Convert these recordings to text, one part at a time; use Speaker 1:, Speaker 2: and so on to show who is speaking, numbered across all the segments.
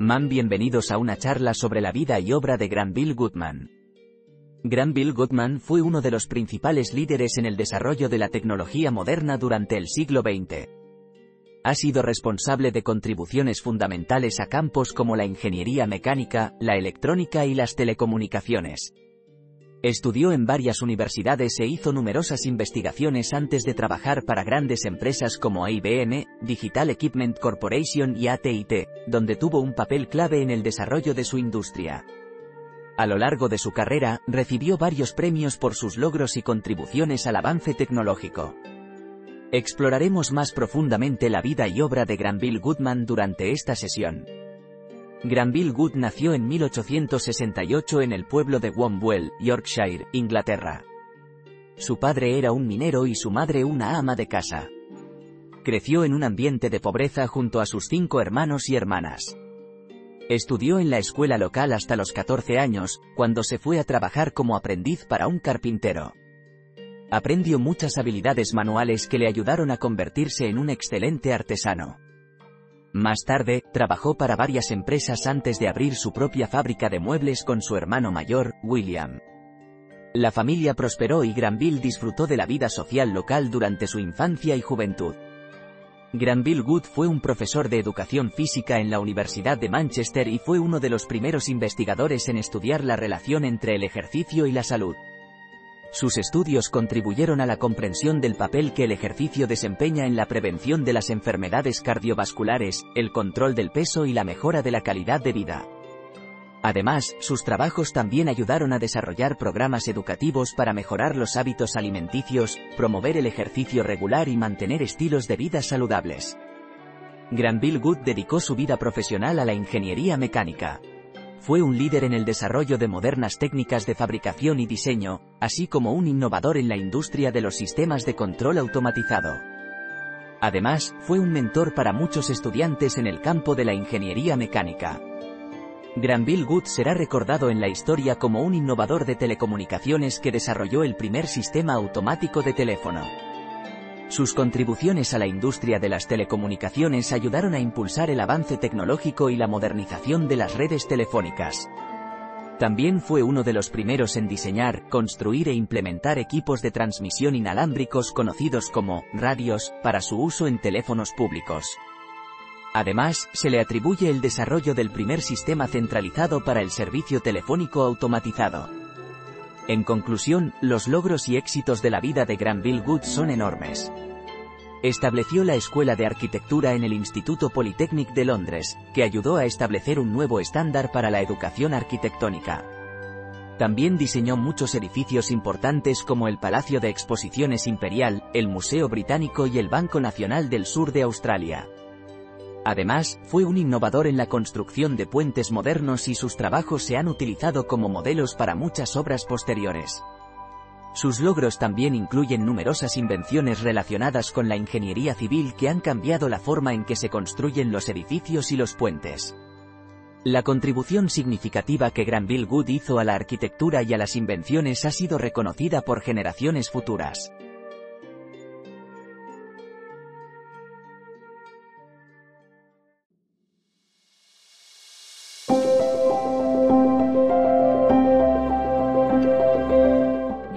Speaker 1: Man bienvenidos a una charla sobre la vida y obra de Granville Goodman. Granville Goodman fue uno de los principales líderes en el desarrollo de la tecnología moderna durante el siglo XX. Ha sido responsable de contribuciones fundamentales a campos como la ingeniería mecánica, la electrónica y las telecomunicaciones. Estudió en varias universidades e hizo numerosas investigaciones antes de trabajar para grandes empresas como IBM, Digital Equipment Corporation y AT&T, donde tuvo un papel clave en el desarrollo de su industria. A lo largo de su carrera, recibió varios premios por sus logros y contribuciones al avance tecnológico. Exploraremos más profundamente la vida y obra de Granville Goodman durante esta sesión. Granville Good nació en 1868 en el pueblo de Wombwell, Yorkshire, Inglaterra. Su padre era un minero y su madre una ama de casa. Creció en un ambiente de pobreza junto a sus cinco hermanos y hermanas. Estudió en la escuela local hasta los 14 años, cuando se fue a trabajar como aprendiz para un carpintero. Aprendió muchas habilidades manuales que le ayudaron a convertirse en un excelente artesano. Más tarde, trabajó para varias empresas antes de abrir su propia fábrica de muebles con su hermano mayor, William. La familia prosperó y Granville disfrutó de la vida social local durante su infancia y juventud. Granville Good fue un profesor de educación física en la Universidad de Manchester y fue uno de los primeros investigadores en estudiar la relación entre el ejercicio y la salud. Sus estudios contribuyeron a la comprensión del papel que el ejercicio desempeña en la prevención de las enfermedades cardiovasculares, el control del peso y la mejora de la calidad de vida. Además, sus trabajos también ayudaron a desarrollar programas educativos para mejorar los hábitos alimenticios, promover el ejercicio regular y mantener estilos de vida saludables. Granville Good dedicó su vida profesional a la ingeniería mecánica. Fue un líder en el desarrollo de modernas técnicas de fabricación y diseño, así como un innovador en la industria de los sistemas de control automatizado. Además, fue un mentor para muchos estudiantes en el campo de la ingeniería mecánica. Granville Good será recordado en la historia como un innovador de telecomunicaciones que desarrolló el primer sistema automático de teléfono. Sus contribuciones a la industria de las telecomunicaciones ayudaron a impulsar el avance tecnológico y la modernización de las redes telefónicas. También fue uno de los primeros en diseñar, construir e implementar equipos de transmisión inalámbricos conocidos como radios, para su uso en teléfonos públicos. Además, se le atribuye el desarrollo del primer sistema centralizado para el servicio telefónico automatizado. En conclusión, los logros y éxitos de la vida de Granville Good son enormes. Estableció la Escuela de Arquitectura en el Instituto Polytechnic de Londres, que ayudó a establecer un nuevo estándar para la educación arquitectónica. También diseñó muchos edificios importantes como el Palacio de Exposiciones Imperial, el Museo Británico y el Banco Nacional del Sur de Australia. Además, fue un innovador en la construcción de puentes modernos y sus trabajos se han utilizado como modelos para muchas obras posteriores. Sus logros también incluyen numerosas invenciones relacionadas con la ingeniería civil que han cambiado la forma en que se construyen los edificios y los puentes. La contribución significativa que Granville Good hizo a la arquitectura y a las invenciones ha sido reconocida por generaciones futuras.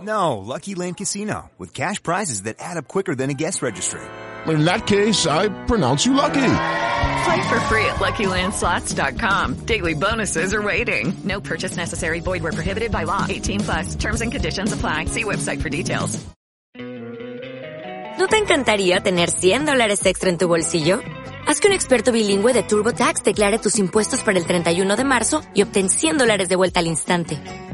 Speaker 2: No, Lucky Land Casino, with cash prizes that add up quicker than a guest registry.
Speaker 3: In that case, I pronounce you lucky.
Speaker 4: Play for free at LuckyLandSlots.com. Daily bonuses are waiting. No purchase necessary. Void where prohibited by law. 18 plus. Terms and conditions apply. See website for details.
Speaker 5: ¿No te encantaría tener 100 dólares extra en tu bolsillo? Haz que un experto bilingüe de TurboTax declare tus impuestos para el 31 de marzo y obtén 100 dólares de vuelta al instante.